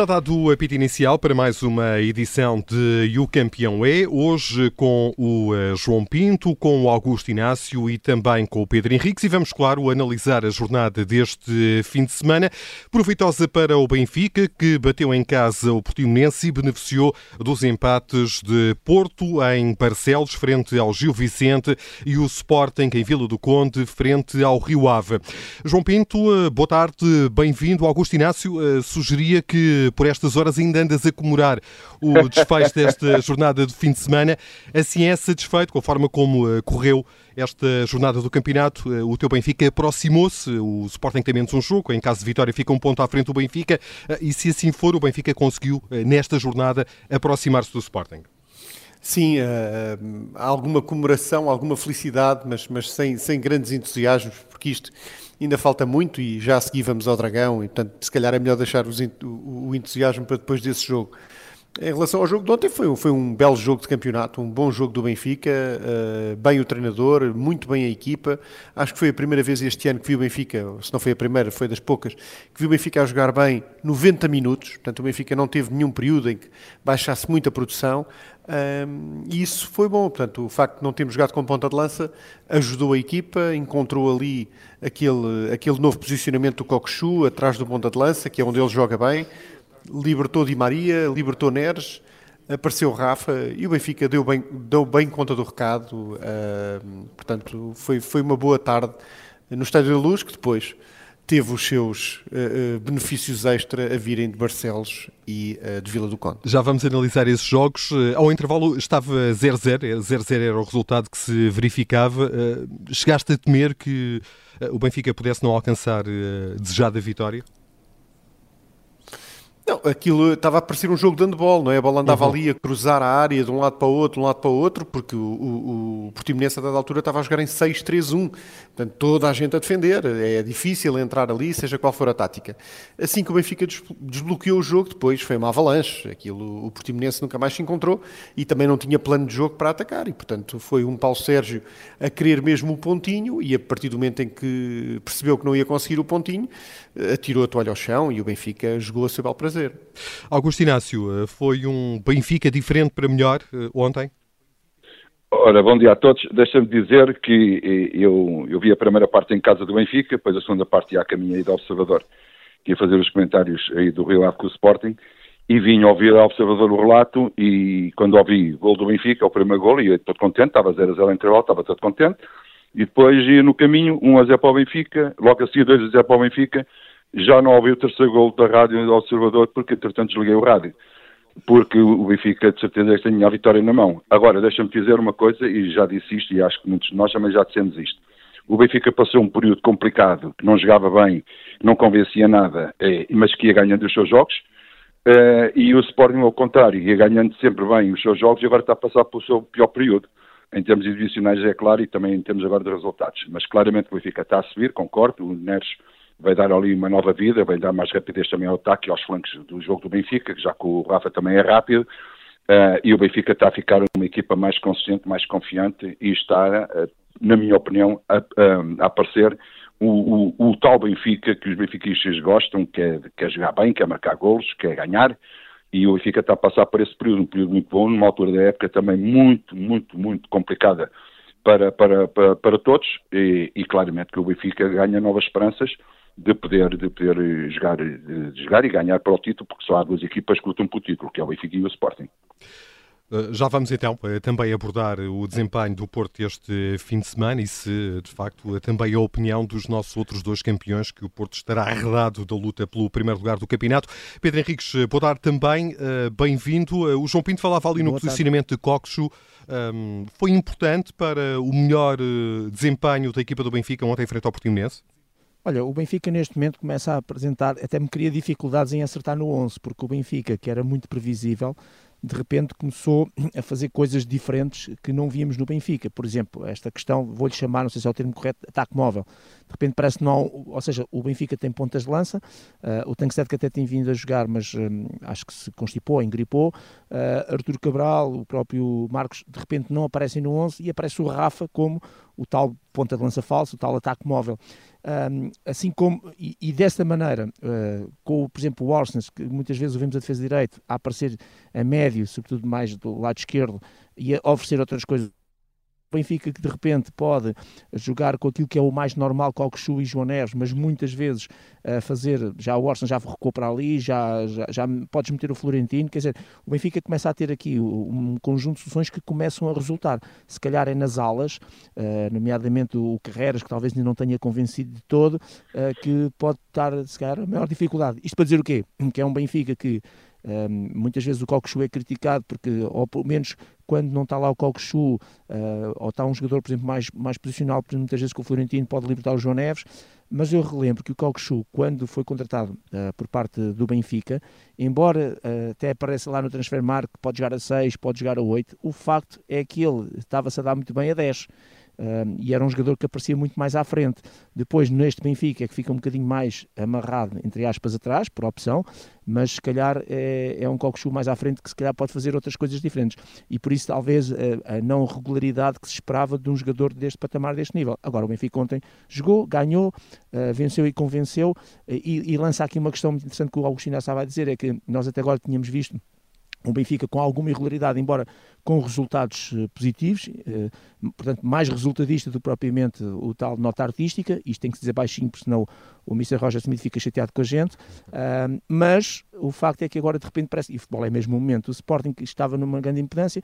Está dado o apito inicial para mais uma edição de O Campeão é, hoje com o eh, João Pinto, com o Augusto Inácio e também com o Pedro Henriques e vamos, claro, analisar a jornada deste fim de semana, proveitosa para o Benfica, que bateu em casa o Portimonense e beneficiou dos empates de Porto em Barcelos, frente ao Gil Vicente e o Sporting em Vila do Conde, frente ao Rio Ave. João Pinto, eh, boa tarde, bem-vindo. Augusto Inácio eh, sugeria que por estas horas ainda andas a comemorar o desfecho desta jornada de fim de semana. Assim é satisfeito com a forma como eh, correu esta jornada do campeonato. Eh, o teu Benfica aproximou-se, o Sporting tem menos um jogo, em caso de vitória fica um ponto à frente do Benfica, eh, e se assim for, o Benfica conseguiu, nesta jornada, aproximar-se do Sporting. Sim, uh, há alguma comemoração, alguma felicidade, mas, mas sem, sem grandes entusiasmos, porque isto ainda falta muito e já a seguir vamos ao Dragão, e portanto, se calhar é melhor deixar os, o, o, entusiasmo para depois desse jogo. Em relação ao jogo de ontem, foi, foi um belo jogo de campeonato, um bom jogo do Benfica, uh, bem o treinador, muito bem a equipa. Acho que foi a primeira vez este ano que vi o Benfica, se não foi a primeira, foi das poucas, que vi o Benfica a jogar bem 90 minutos. Portanto, o Benfica não teve nenhum período em que baixasse muita produção. Um, e isso foi bom, portanto, o facto de não termos jogado com ponta de lança ajudou a equipa, encontrou ali aquele, aquele novo posicionamento do Cocochu atrás do ponta de lança, que é onde ele joga bem, libertou Di Maria, libertou Neres, apareceu Rafa e o Benfica deu bem, deu bem conta do recado, uh, portanto, foi, foi uma boa tarde no Estádio da Luz, que depois teve os seus uh, benefícios extra a virem de Barcelos e uh, de Vila do Conde. Já vamos analisar esses jogos. Ao intervalo estava 0-0, 0-0 era o resultado que se verificava. chegaste a temer que o Benfica pudesse não alcançar a desejada vitória? Não, aquilo estava a parecer um jogo de handball, não é? A bola andava uhum. ali a cruzar a área de um lado para o outro, de um lado para o outro, porque o, o, o Portimonense a dada altura estava a jogar em 6-3-1. Portanto, toda a gente a defender. É difícil entrar ali, seja qual for a tática. Assim que o Benfica desbloqueou o jogo, depois foi uma avalanche. Aquilo, o Portimonense nunca mais se encontrou e também não tinha plano de jogo para atacar. E, portanto, foi um Paulo Sérgio a querer mesmo o pontinho e a partir do momento em que percebeu que não ia conseguir o pontinho, atirou a toalha ao chão e o Benfica jogou a seu bel prazer. Augusto Inácio, eh, foi um Benfica diferente para melhor eh, ontem? Ora, bom dia a todos. Deixa-me dizer que eh, eu, eu vi a primeira parte em casa do Benfica, depois a segunda parte ia a caminho aí do Observador, que ia fazer os comentários aí do Rio Ave com o Sporting, e vim ouvir ao Observador o relato, e quando ouvi o gol do Benfica, o primeiro gol, e eu todo contente, estava 0 a 0 entre o estava todo contente, e depois ia no caminho, 1 a 0 para o Benfica, logo a seguir 2 a 0 para o Benfica, já não ouvi o terceiro gol da rádio do Observador porque, entretanto, desliguei o rádio. Porque o Benfica, de certeza, tinha a vitória na mão. Agora, deixa-me dizer uma coisa, e já disse isto, e acho que muitos de nós também já dissemos isto. O Benfica passou um período complicado, que não jogava bem, não convencia nada, eh, mas que ia ganhando os seus jogos. Eh, e o Sporting, ao contrário, ia ganhando sempre bem os seus jogos e agora está a passar pelo seu pior período. Em termos individuais, é claro, e também em termos agora de resultados. Mas claramente o Benfica está a subir, concordo. O Neres vai dar ali uma nova vida, vai dar mais rapidez também ao ataque e aos flancos do jogo do Benfica, que já que o Rafa também é rápido, uh, e o Benfica está a ficar uma equipa mais consistente, mais confiante e está, uh, na minha opinião, a, a aparecer o, o, o, tal Benfica que os benfiquistas gostam, que é, que é jogar bem, que é marcar golos, que é ganhar, e o Benfica está a passar por esse período, um período muito bom, numa altura da época também muito, muito, muito complicada para, para, para, para todos, e, e claramente que o Benfica ganha novas esperanças, de poder, de poder jogar, de jogar e ganhar para o título, porque só há duas equipas que lutam pelo título, que é o Benfica e o Sporting. Eh, já vamos então eh, também abordar o desempenho do Porto este fim de semana e se, de facto, eh, também a opinião dos nossos outros dois campeões, que o Porto estará arredado da luta pelo primeiro lugar do campeonato. Pedro Henriques, boa tarde também, bem-vindo. O João Pinto falava ali no posicionamento de Coxo. Ehm, foi importante para o melhor desempenho da equipa do Benfica ontem frente ao Portimonense? Olha, o Benfica neste momento começa a apresentar, até me cria dificuldades em acertar no 11, porque o Benfica, que era muito previsível, de repente começou a fazer coisas diferentes que não víamos no Benfica. Por exemplo, esta questão, vou-lhe chamar, não sei se é o termo correto, ataque móvel. De repente parece que não, ou seja, o Benfica tem pontas de lança, uh, o Tankstead que até tem vindo a jogar, mas um, acho que se constipou, engripou. Uh, Artur Cabral, o próprio Marcos, de repente não aparecem no 11 e aparece o Rafa como o tal ponta de lança falso, o tal ataque móvel. Um, assim como, e, e desta maneira, uh, com, por exemplo, o Orsnes, que muitas vezes o vemos a defesa de direito a aparecer a médio, sobretudo mais do lado esquerdo, e a oferecer outras coisas Benfica que de repente pode jogar com aquilo que é o mais normal com Alcochu e João Neves, mas muitas vezes a fazer, já o Orson já recuou para ali, já, já, já podes meter o Florentino, quer dizer, o Benfica começa a ter aqui um conjunto de soluções que começam a resultar. Se calhar é nas alas, uh, nomeadamente o Carreras, que talvez ainda não tenha convencido de todo, uh, que pode estar, se calhar, a maior dificuldade. Isto para dizer o quê? Que é um Benfica que um, muitas vezes o Cockchu é criticado porque, ou pelo menos quando não está lá o Cockchu, uh, ou está um jogador, por exemplo, mais, mais posicional, muitas vezes que o Florentino pode libertar o João Neves, mas eu relembro que o Cockchu, quando foi contratado uh, por parte do Benfica, embora uh, até apareça lá no transfer mark, pode jogar a 6, pode jogar a 8, o facto é que ele estava-se a dar muito bem a 10 e era um jogador que aparecia muito mais à frente. Depois, neste Benfica, que fica um bocadinho mais amarrado, entre aspas, atrás, por opção, mas se calhar é, é um Cockchu mais à frente que se calhar pode fazer outras coisas diferentes. E por isso, talvez, a, a não regularidade que se esperava de um jogador deste patamar, deste nível. Agora, o Benfica ontem jogou, ganhou, uh, venceu e convenceu, e, e lança aqui uma questão muito interessante que o Augustinho estava a dizer, é que nós até agora tínhamos visto o Benfica com alguma irregularidade, embora com resultados uh, positivos, uh, portanto, mais resultadista do que propriamente o tal nota artística, isto tem que se dizer baixinho, porque senão o Mr. Roger Smith fica chateado com a gente, mas o facto é que agora de repente parece, e futebol é mesmo o momento, o Sporting que estava numa grande impotência,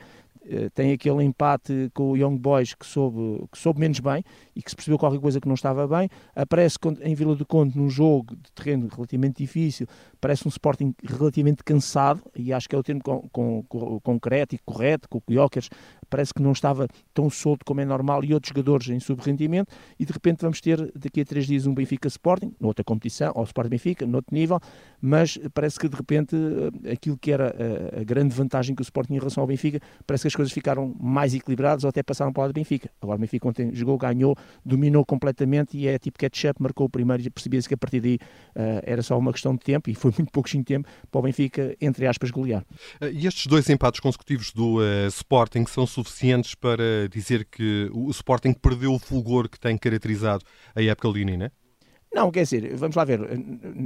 eh, tem aquele empate com o Young Boys que soube, que soube menos bem e que se percebeu qualquer coisa que não estava bem, aparece em Vila do Conde num jogo de terreno relativamente difícil, parece um Sporting relativamente cansado, e acho que é o termo com, com, com, concreto e correto, com o Jokers, parece que não estava tão solto como é normal e outros jogadores em subrendimento e de repente vamos ter daqui a três dias um Benfica Sporting, noutra competição, ou Sporting Benfica, noutro nível, mas parece que de repente eh, aquilo que era a, a grande vantagem que o Sporting em relação ao Benfica, parece que as coisas ficaram mais equilibradas ou até passaram para o lado do Benfica. Agora o Benfica ontem jogou, ganhou, dominou completamente e é tipo catch-up, marcou o primeiro e percebia-se que a partir daí uh, era só uma questão de tempo e foi muito pouquinho tempo para o Benfica, entre aspas, golear. Eh, e estes dois empates consecutivos do uh, Sporting são suficientes para dizer que o Sporting perdeu o fulgor que tem caracterizado a época leonina? Não, quer dizer, vamos lá ver,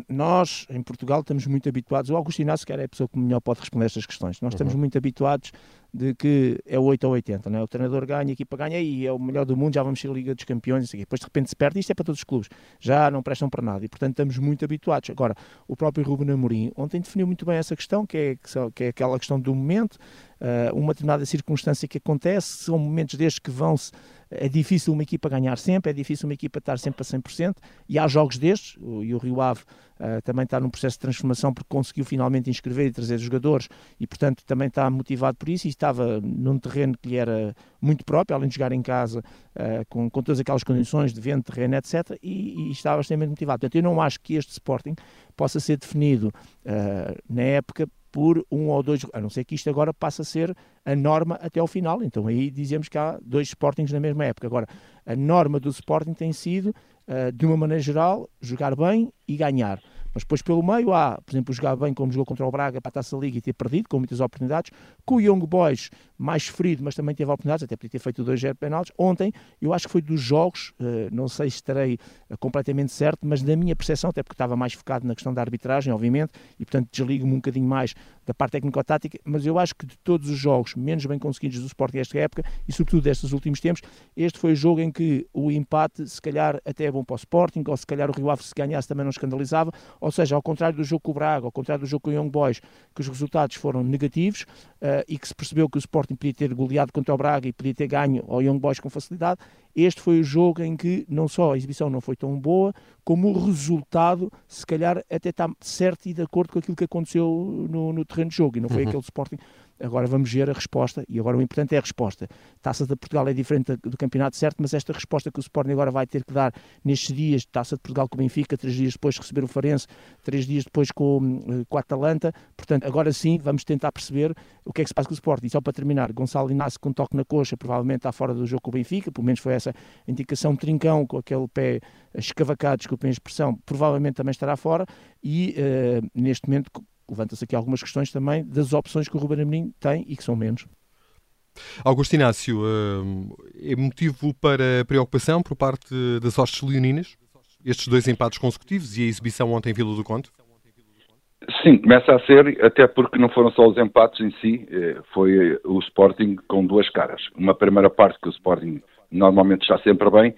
nós em Portugal estamos muito habituados, o Augusto Inácio, que era a pessoa que melhor pode responder estas questões, nós uhum. estamos muito habituados de que é 8 ou 80, não é? o treinador ganha, a equipa ganha e é o melhor do mundo, já vamos ser a Liga dos Campeões, e depois de repente se perde, isto é para todos os clubes, já não prestam para nada e portanto estamos muito habituados. Agora, o próprio Ruben Amorim ontem definiu muito bem essa questão, que é, que é aquela questão do momento, uh, uma determinada circunstância que acontece, são momentos destes que vão-se. É difícil uma equipa ganhar sempre, é difícil uma equipa estar sempre a 100%, e há jogos destes, e o Rio Ave uh, também está num processo de transformação porque conseguiu finalmente inscrever e trazer jogadores, e portanto também está motivado por isso, e estava num terreno que lhe era muito próprio, além de jogar em casa, uh, com, com todas aquelas condições de vento, terreno, etc., e, e estava extremamente motivado. Portanto, eu não acho que este Sporting possa ser definido uh, na época por um ou dois, a não ser que isto agora passe a ser a norma até ao final. Então aí dizemos que há dois Sportings na mesma época. Agora, a norma do Sporting tem sido, uh, de uma maneira geral, jogar bem e ganhar. Mas depois pelo meio há, por exemplo, jogar bem como jogou contra o Braga para a Taça Liga e ter perdido, com muitas oportunidades. Com o Young Boys, mais ferido, mas também teve oportunidades, até podia ter feito 2-0 penaltis. Ontem, eu acho que foi dos jogos, eh, não sei se estarei eh, completamente certo, mas na minha percepção, até porque estava mais focado na questão da arbitragem, obviamente, e portanto desligo-me um bocadinho mais da parte técnico-tática, mas eu acho que de todos os jogos menos bem conseguidos do Sporting desta época, e sobretudo destes últimos tempos, este foi o jogo em que o empate, se calhar, até é bom para o Sporting, ou se calhar o Rio Ave se ganhasse também não escandalizava, ou seja, ao contrário do jogo com o Braga, ao contrário do jogo com o Young Boys, que os resultados foram negativos uh, e que se percebeu que o Sporting podia ter goleado contra o Braga e podia ter ganho ao Young Boys com facilidade, este foi o jogo em que não só a exibição não foi tão boa, como o resultado, se calhar, até está certo e de acordo com aquilo que aconteceu no, no terreno de jogo. E não foi uhum. aquele Sporting Agora vamos ver a resposta, e agora o importante é a resposta. Taça de Portugal é diferente do campeonato, certo, mas esta resposta que o Sporting agora vai ter que dar nestes dias, Taça de Portugal com o Benfica, três dias depois de receber o Farense, três dias depois com, eh, com a Atalanta, portanto, agora sim vamos tentar perceber o que é que se passa com o Sporting. E só para terminar, Gonçalo Inácio com toque na coxa, provavelmente está fora do jogo com o Benfica, pelo menos foi essa a indicação, Trincão com aquele pé escavacado, desculpem a expressão, provavelmente também estará fora, e uh, neste momento levanta-se aqui algumas questões também das opções que o Ruben Amorim tem e que são menos. Augusto Inácio, eh, é motivo para preocupação por parte das hostes leoninas? estes dois empates consecutivos e a exibição ontem em Vila do Conde? Sim, começa a ser, até porque não foram só os empates em si, eh, foi o Sporting com duas caras. Uma primeira parte que o Sporting normalmente está sempre bem,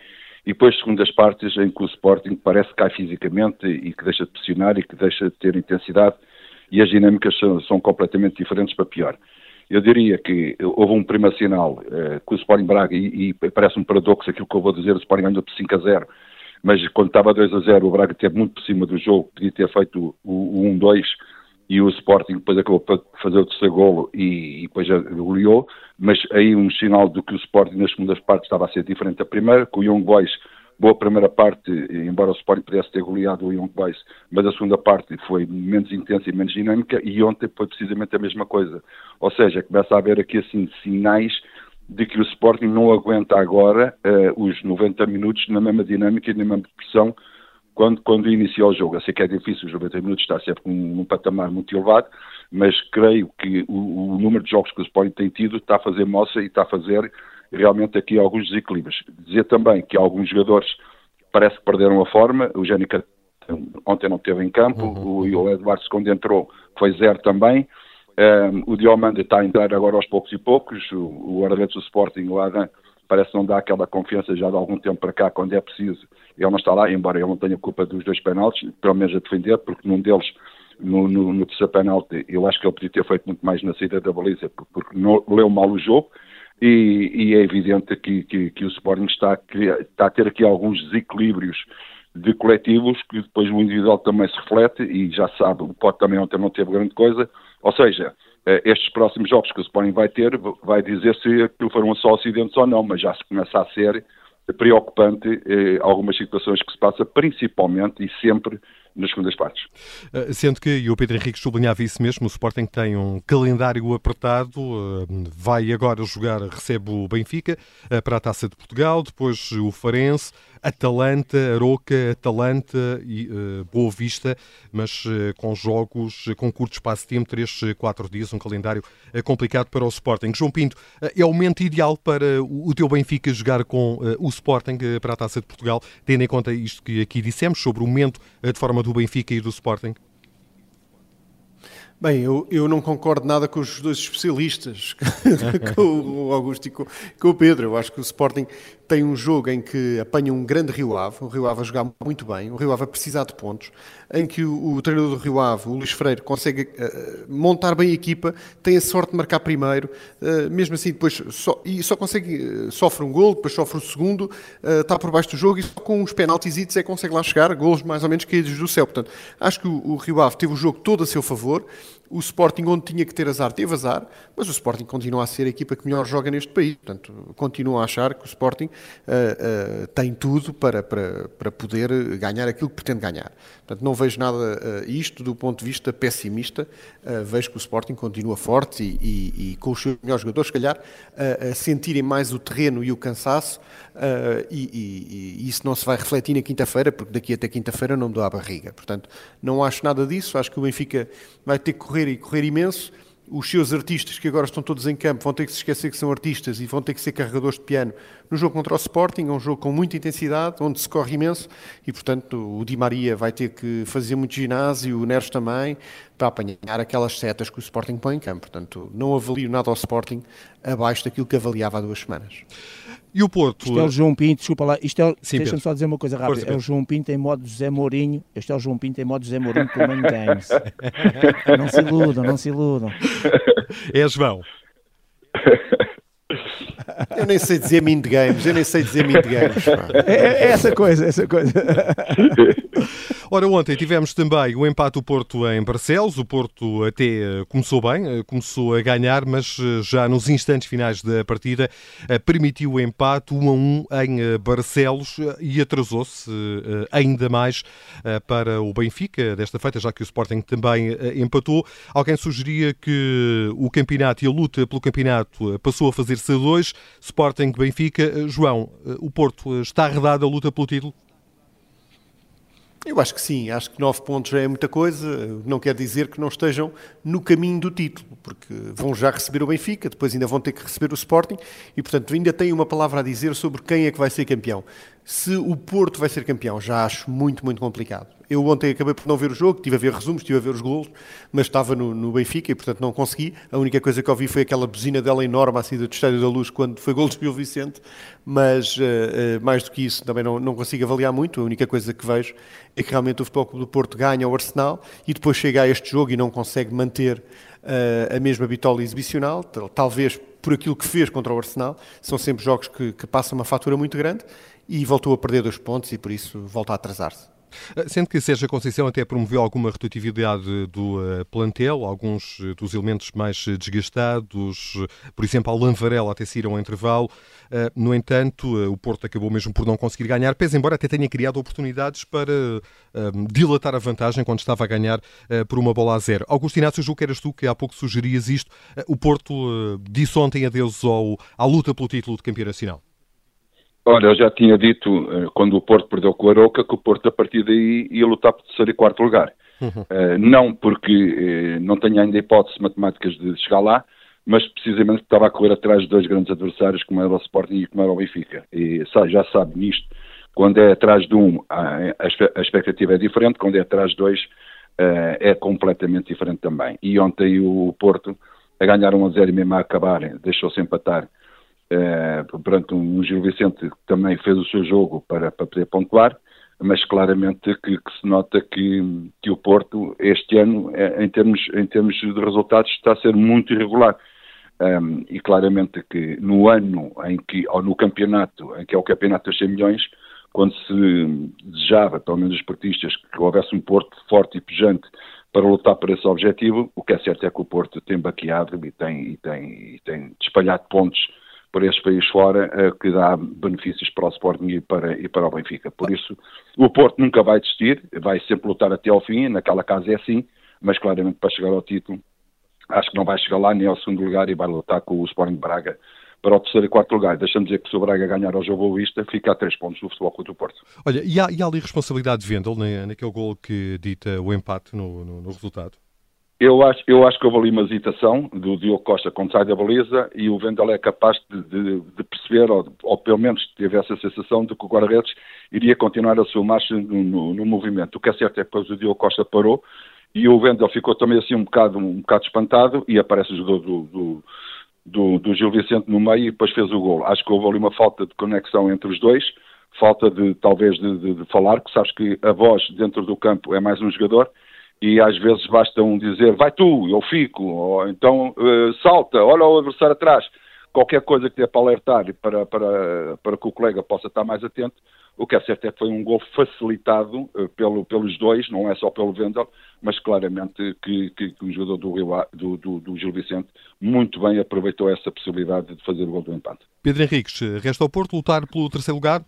e depois segundas partes em que o Sporting parece que cai fisicamente e que deixa de pressionar e que deixa de ter intensidade, e as dinâmicas são, são completamente diferentes para pior. Eu diria que houve um prima sinal eh, com o Sporting Braga, e, e parece um paradoxo aquilo que eu vou dizer, o Sporting ganhou por 5 a 0, mas quando estava 2 a 0 o Braga esteve muito por cima do jogo, podia ter feito o, o 1-2 e o Sporting depois acabou por fazer o terceiro golo e, e depois goleou, mas aí um sinal do que o Sporting nas segundas partes estava a ser diferente da primeira, com o Young Boys boa primeira parte, embora o Sporting pudesse ter goleado o Young Boys, mas a segunda parte foi menos intensa e menos dinâmica e ontem foi precisamente a mesma coisa. Ou seja, começa a haver aqui assim sinais de que o Sporting não aguenta agora uh, os 90 minutos na mesma dinâmica e na mesma pressão quando, quando iniciou o jogo. Eu sei que é difícil, os 90 minutos está sempre num, num patamar muito elevado, mas creio que o, o, número de jogos que o Sporting tem tido está a fazer moça e está a fazer realmente aqui alguns desequilíbrios. Dizer também que alguns jogadores parece que perderam a forma, o Jénica ontem não esteve em campo, uhum. o, o Eduardo quando entrou foi zero também, um, o Diomande está a entrar agora aos poucos e poucos. O, o guarda-redes do Sporting, o Adam, parece não dar aquela confiança já de algum tempo para cá, quando é preciso. Ele não está lá, embora ele não tenha culpa dos dois penaltis, pelo menos a defender, porque num deles, no, no, no terceiro penalti, eu acho que ele podia ter feito muito mais na saída da baliza, porque não, leu mal o jogo. E, e é evidente que, que, que, o Sporting está a, está a ter aqui alguns desequilíbrios de coletivos que depois o individual também se reflete e já sabe, o Pote também ontem não teve grande coisa, ou seja, eh, estes próximos jogos que o Sporting vai ter, vai dizer se aquilo foram só acidentes ou não, mas já se começa a ser preocupante eh, algumas situações que se passa, principalmente e sempre nas segundas partes. Eh, sendo que, e o Pedro Henrique sublinhava isso mesmo, o Sporting tem um calendário apertado, eh, vai agora jogar, recebe o Benfica para a Taça de Portugal, depois o Farense, Atalanta, Aroca, Atalanta e uh, Boa Vista, mas uh, com jogos com curto espaço de tempo, 3, 4 dias, um calendário uh, complicado para o Sporting. João Pinto, é o momento ideal para o teu Benfica jogar com o Sporting para a Taça de Portugal, tendo em conta isto que aqui dissemos sobre o momento de forma do Benfica e do Sporting? Bem, eu, eu não concordo nada com os dois especialistas, com o Augusto e com, com, o Pedro. Eu acho que o Sporting tem um jogo em que apanha um grande Rio Ave, o Rio Ave a jogar muito bem, o Rio Ave a precisar de pontos, em que o, o treinador do Rio Ave, o Luís Freire, consegue uh, montar bem a equipa, tem a sorte de marcar primeiro, uh, mesmo assim depois só, e só consegue, uh, sofre um gol, depois sofre o segundo, está por baixo do jogo e só com os penaltis é que consegue lá chegar, golos mais ou menos caídos do céu. Portanto, acho que o, o Rio Ave teve o jogo todo a seu favor, o Sporting, onde tinha que ter azar, teve azar, mas o Sporting continua a ser a equipa que melhor joga neste país. Portanto, continuo a achar que o Sporting uh, uh, tem tudo para, para, para poder ganhar aquilo que pretende ganhar. Portanto, não vejo nada uh, isto do ponto de vista pessimista. vejo que o Sporting continua forte e, e, e com os seus melhores jogadores, se calhar, a sentirem mais o terreno e o cansaço. E, e, isso não se vai refletir na quinta-feira, porque daqui até quinta-feira não me dou a barriga. Portanto, não acho nada disso. Acho que o Benfica vai ter que correr correr e correr imenso. Os seus artistas, que agora estão todos em campo, vão ter que se esquecer que são artistas e vão ter que ser carregadores de piano no jogo contra o Sporting. É um jogo com muita intensidade, onde se corre imenso e, portanto, o Di Maria vai ter que fazer muito ginásio, o Neres também, para apanhar aquelas setas que o Sporting põe em campo. Portanto, não avalio nada ao Sporting abaixo daquilo que avaliava há duas semanas. E o Porto? Isto é o João Pinto, desculpa lá, isto é, deixa-me só dizer uma coisa rápida, Força, é o João Pinto em modo José Mourinho, este é o João Pinto em modo José Mourinho com o Mind Games. não se iludam, não se iludam. É João. Eu nem sei dizer Mind Games, eu nem sei dizer Mind Games. É, é, essa coisa, essa coisa. Ora, ontem tivemos também o empate do Porto em Barcelos. O Porto até eh, começou bem, eh, começou a ganhar, mas eh, já nos instantes finais da partida permitiu o empate 1 a 1 em Barcelos e atrasou-se ainda mais para o Benfica desta feita, já que o Sporting também empatou. Alguém sugeria que o campeonato e a luta pelo campeonato passou a fazer-se a dois. Sporting Benfica. João, o Porto está arredado a luta pelo título? Eu acho que sim, acho que nove pontos já é muita coisa, não quer dizer que não estejam no caminho do título, porque vão já receber o Benfica, depois ainda vão ter que receber o Sporting e, portanto, ainda têm uma palavra a dizer sobre quem é que vai ser campeão. Se o Porto vai ser campeão, já acho muito, muito complicado. Eu ontem acabei por não ver o jogo, estive a ver resumos, estive a ver os golos, mas estava no, no, Benfica e, portanto, não consegui. A única coisa que ouvi foi aquela buzina dela enorme à saída do Estádio da Luz quando foi gol de Gil Vicente, mas uh, uh, mais do que isso também não, não consigo avaliar muito. A única coisa que vejo é que realmente o Futebol Clube do Porto ganha o Arsenal e depois chega a este jogo e não consegue manter uh, a mesma bitola exibicional, talvez por aquilo que fez contra o Arsenal. São sempre jogos que, que passam uma fatura muito grande e voltou a perder dois pontos e por isso volta a atrasar-se. Eh, sendo que Sérgio Conceição até promoveu alguma rotatividade do uh, plantel, alguns uh, dos elementos mais desgastados, por exemplo, Alan Varela até sair ao intervalo. no entanto, o Porto acabou mesmo por não conseguir ganhar, pese embora até tenha criado oportunidades para dilatar a vantagem quando estava a ganhar por uma bola a zero. Augusto Inácio, julgo que eras tu que há pouco sugerias isto. o Porto disse ontem adeus ao, à luta pelo título de campeão nacional. Olha, eu já tinha dito, eh, quando o Porto perdeu com o Aroca, que o Porto, a partir daí, ia lutar por terceiro e quarto lugar. Uhum. Uh, não porque uh, não tenha ainda hipóteses matemáticas de chegar lá, mas precisamente porque estava a correr atrás de dois grandes adversários, como era o Sporting e como era o Benfica. E sabe, já sabe nisto, quando é atrás de um, a, a expectativa é diferente, quando é atrás de dois, uh, é completamente diferente também. E ontem o Porto, a ganhar 1 a 0 e mesmo a acabar, deixou-se empatar eh, perante um Gil Vicente que também fez o seu jogo para, para poder pontuar, mas claramente que, que se nota que, que, o Porto este ano, eh, em termos, em termos de resultados, está a ser muito irregular. Um, e claramente que no ano em que, ou no campeonato, em que é o campeonato dos 100 milhões, quando se desejava, pelo menos os portistas, que houvesse um Porto forte e pujante para lutar por esse objetivo, o que é certo é que o Porto tem baqueado e tem, e tem, e tem espalhado pontos por esse país fora, uh, que dá benefícios para o Sporting e para, e para o Benfica. Por isso, o Porto nunca vai desistir, vai sempre lutar até ao fim, naquela casa é assim, mas claramente para chegar ao título, acho que não vai chegar lá nem ao segundo lugar e vai lutar com o Sporting Braga para o terceiro e quarto lugar. Deixa-me dizer que se o Braga ganhar ao jogo vista, fica a três pontos do futebol contra o Porto. Olha, e há, e há ali responsabilidade de Vendel naquele gol que dita o empate no, no, no resultado? Eu acho, eu acho que houve ali uma hesitação do Diogo Costa quando sai da baliza e o Vendel é capaz de, de, de perceber, ou, ou, pelo menos teve essa sensação de que o guarda-redes iria continuar a sua marcha no, no, no, movimento. O que é certo é que depois o Diogo Costa parou e o Vendel ficou também assim um bocado, um bocado espantado e aparece o jogador do, do, do, do Gil Vicente no meio e depois fez o gol. Acho que houve ali uma falta de conexão entre os dois, falta de talvez de, de, de falar, que sabes que a voz dentro do campo é mais um jogador e às vezes basta um dizer vai tu, eu fico, ou então uh, salta, olha o adversário atrás, qualquer coisa que dê para alertar para, para, para que o colega possa estar mais atento. O que é certo é que foi um gol facilitado uh, pelo, pelos dois, não é só pelo Vendel, mas claramente que, que, que o jogador do, Rio, do, do, do, Gil Vicente muito bem aproveitou essa possibilidade de fazer o gol do empate. Pedro Henriques, resta ao Porto lutar pelo terceiro lugar?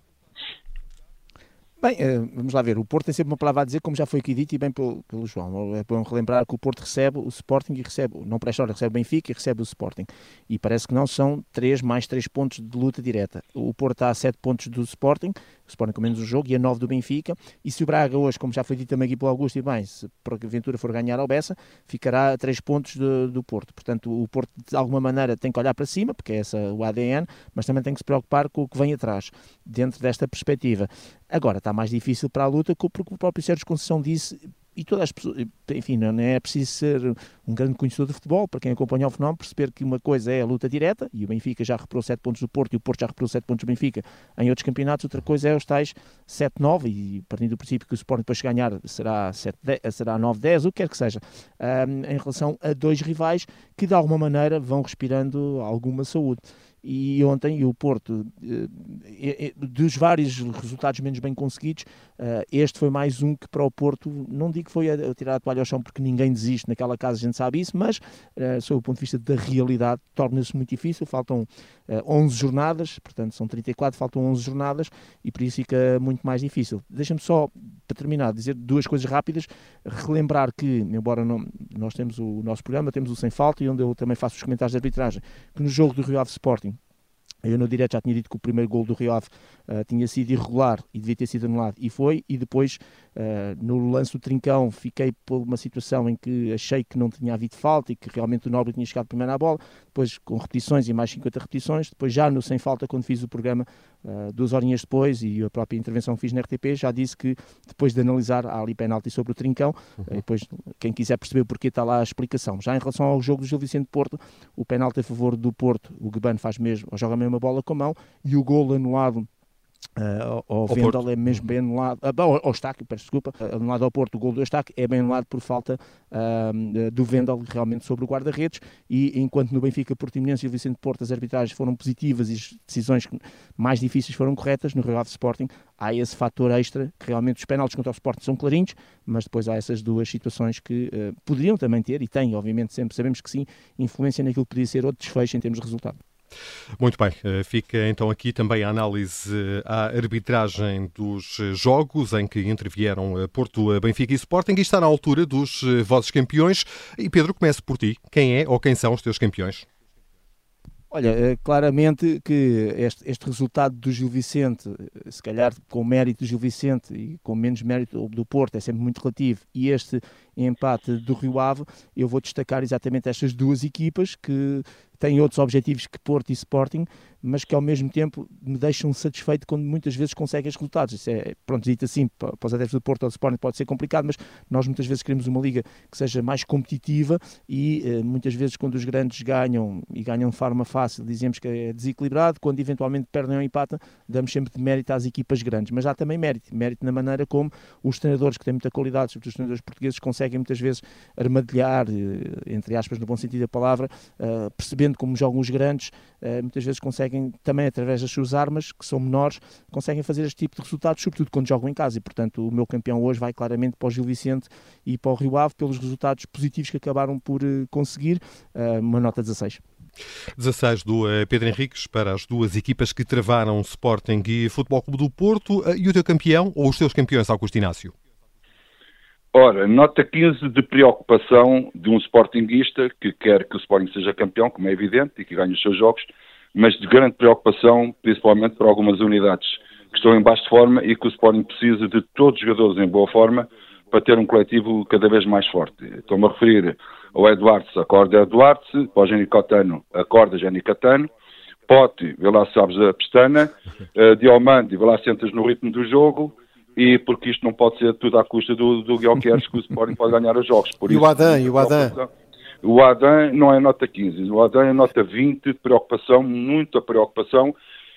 Bem, eh, vamos lá ver. O Porto tem sempre uma palavra a dizer, como já foi aqui dito e bem pelo, pelo João. É bom relembrar que o Porto recebe o Sporting e recebe, não para esta hora, recebe o Benfica e recebe o Sporting. E parece que não são 3 mais 3 pontos de luta direta. O Porto está a 7 pontos do Sporting, o Sporting com menos um jogo, e a 9 do Benfica. E se o Braga hoje, como já foi dito também aqui pelo Augusto, e bem, se por aventura for ganhar ao Bessa, ficará a 3 pontos do, do Porto. Portanto, o Porto de alguma maneira tem que olhar para cima, porque é essa o ADN, mas também tem que se preocupar com o que vem atrás, dentro desta perspectiva. Agora, está mais difícil para a luta, porque o próprio Sérgio Conceição disse, e todas as pessoas, enfim, não é preciso ser um grande conhecedor de futebol, para quem acompanha o fenómeno, perceber que uma coisa é a luta direta, e o Benfica já reparou 7 pontos do Porto, e o Porto já reparou 7 pontos do Benfica em outros campeonatos, outra coisa é os tais 7-9, e partindo do princípio que o Sporting depois ganhar será, 7, 10, será 9-10, o que quer que seja, um, em relação a dois rivais que de alguma maneira vão respirando alguma saúde e ontem o Porto, eh, eh, dos vários resultados menos bem conseguidos, eh, este foi mais um que para o Porto, não digo que foi a tirar a toalha ao chão porque ninguém desiste naquela casa, a gente sabe isso, mas sob o ponto de vista da realidade torna-se muito difícil, faltam 11 jornadas, portanto são 34, faltam 11 jornadas e por isso fica muito mais difícil. Deixa-me só, para terminar, dizer duas coisas rápidas, relembrar que, embora não, nós temos o nosso programa, temos o Sem Falta e onde eu também faço os comentários de arbitragem, que no jogo do Rio Ave Sporting Eu no direto já tinha dito que o primeiro gol do Rio Ave uh, tinha sido irregular e devia ter sido anulado, e foi. E depois, uh, no lance do Trincão, fiquei por uma situação em que achei que não tinha havido falta e que realmente o Nobre tinha chegado primeiro à bola. Depois, com repetições e mais 50 repetições. Depois, já no sem falta, quando fiz o programa, uh, duas horinhas depois, e a própria intervenção que fiz na RTP, já disse que depois de analisar, há ali penalti sobre o Trincão. Uhum. depois, quem quiser perceber o porquê, está lá a explicação. Já em relação ao jogo do Gil Vicente Porto, o penalti a favor do Porto, o Guban faz mesmo, joga mesmo uma bola com a mão e o gol anulado Uh, ao, Vendel é mesmo bem anulado, uh, ao, ao Eustáquio, peço desculpa, uh, anulado ao Porto, o gol do Eustáquio é bem anulado por falta uh, do Vendel realmente sobre o guarda-redes. E enquanto no Benfica, Portimonense e Vicente Porto as arbitragens foram positivas e as decisões mais difíceis foram corretas, no Real Sporting há esse fator extra que realmente os penaltis contra o Sporting são clarinhos, mas depois há essas duas situações que poderiam também ter e têm, obviamente sempre sabemos que sim, influência naquilo que podia ser outro desfecho em termos de resultado. Muito bem, eh, fica então aqui também a análise eh, à arbitragem dos eh, jogos em que intervieram Porto, Benfica e Sporting e está na altura dos vossos campeões. E Pedro, comece por ti. Quem é ou quem são os teus campeões? Olha, claramente que este, este, resultado do Gil Vicente, se calhar com mérito do Gil Vicente e com menos mérito do Porto, é sempre muito relativo, e este empate do Rio Ave, eu vou destacar exatamente estas duas equipas que têm outros objetivos que Porto e Sporting, mas que ao mesmo tempo me deixam satisfeito quando muitas vezes conseguem os resultados. Isso é, pronto, dito assim, para os adeptos do Porto ou do Sporting pode ser complicado, mas nós muitas vezes queremos uma liga que seja mais competitiva e eh, muitas vezes quando os grandes ganham e ganham de forma fácil, dizemos que é desequilibrado, quando eventualmente perdem ou empatam, damos sempre de mérito às equipas grandes, mas há também mérito, mérito na maneira como os treinadores que têm muita qualidade, sobretudo os treinadores portugueses, conseguem muitas vezes armadilhar, eh, entre aspas, no bom sentido da palavra, uh, percebendo como jogam os grandes, muitas vezes conseguem também através das suas armas, que são menores, conseguem fazer este tipo de resultados, sobretudo quando jogam em casa. E, portanto, o meu campeão hoje vai claramente para o Gil Vicente e para o Rio Ave, pelos resultados positivos que acabaram por uh, conseguir, uh, uma nota 16. 16 do Pedro Henriques para as duas equipas que travaram Sporting e Futebol Clube do Porto. e o teu campeão ou os teus campeões, Augusto Inácio? Ora, nota 15 de preocupação de um Sportingista que quer que o Sporting seja campeão, como é evidente, e que ganhe os seus jogos, mas de grande preocupação, principalmente para algumas unidades que estão em baixa forma e que o Sporting precisa de todos os jogadores em boa forma para ter um coletivo cada vez mais forte. Estou-me a referir ao Eduardo, acorda Eduardo, ao Jenny Cotano, acorda Jenny Catano, Pote, vê lá sabes a pestana, uh, Diomande, vê lá sentas no ritmo do jogo, e porque isto não pode ser tudo à custa do, do Guilherme que o Sporting pode ganhar os jogos. Por e isso, o Adam, e o Adam? O Adam não é nota 15, o Adam é nota 20, preocupação, muita preocupação,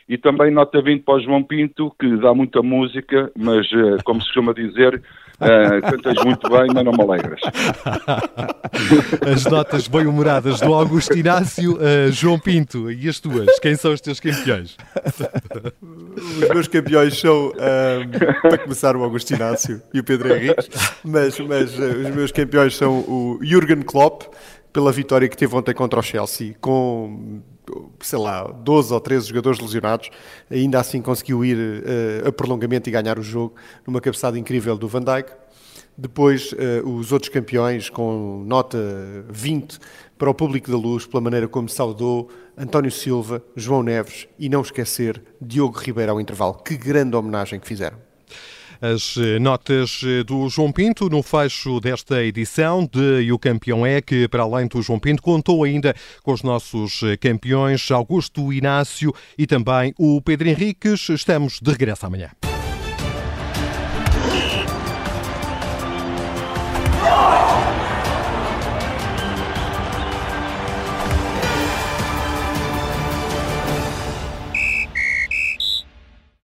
e também nota 20 para o João Pinto, que dá muita música, mas, eh, como se costuma dizer, uh, cantas muito bem, mas não me alegras. As notas bem-humoradas do Augusto Inácio, uh, João Pinto, e as tuas? Quem são os teus campeões? Os meus campeões são, um, para começar, o Augusto Inácio e o Pedro Henrique, mas, mas uh, os meus campeões são o Jürgen Klopp, pela vitória que teve ontem contra o Chelsea, com, sei lá, 12 ou 13 jogadores lesionados, ainda assim conseguiu ir uh, a prolongamento e ganhar o jogo numa cabeçada incrível do Van Dijk. Depois, uh, os outros campeões, com nota 20 para o público da luz, pela maneira como saudou António Silva, João Neves e, não esquecer, Diogo Ribeiro ao intervalo. Que grande homenagem que fizeram as eh, notas eh, do João Pinto no fecho desta edição de E o Campeão é, que para além do João Pinto contou ainda com os nossos eh, campeões Augusto Inácio e também o Pedro Henriques. Estamos de regresso amanhã.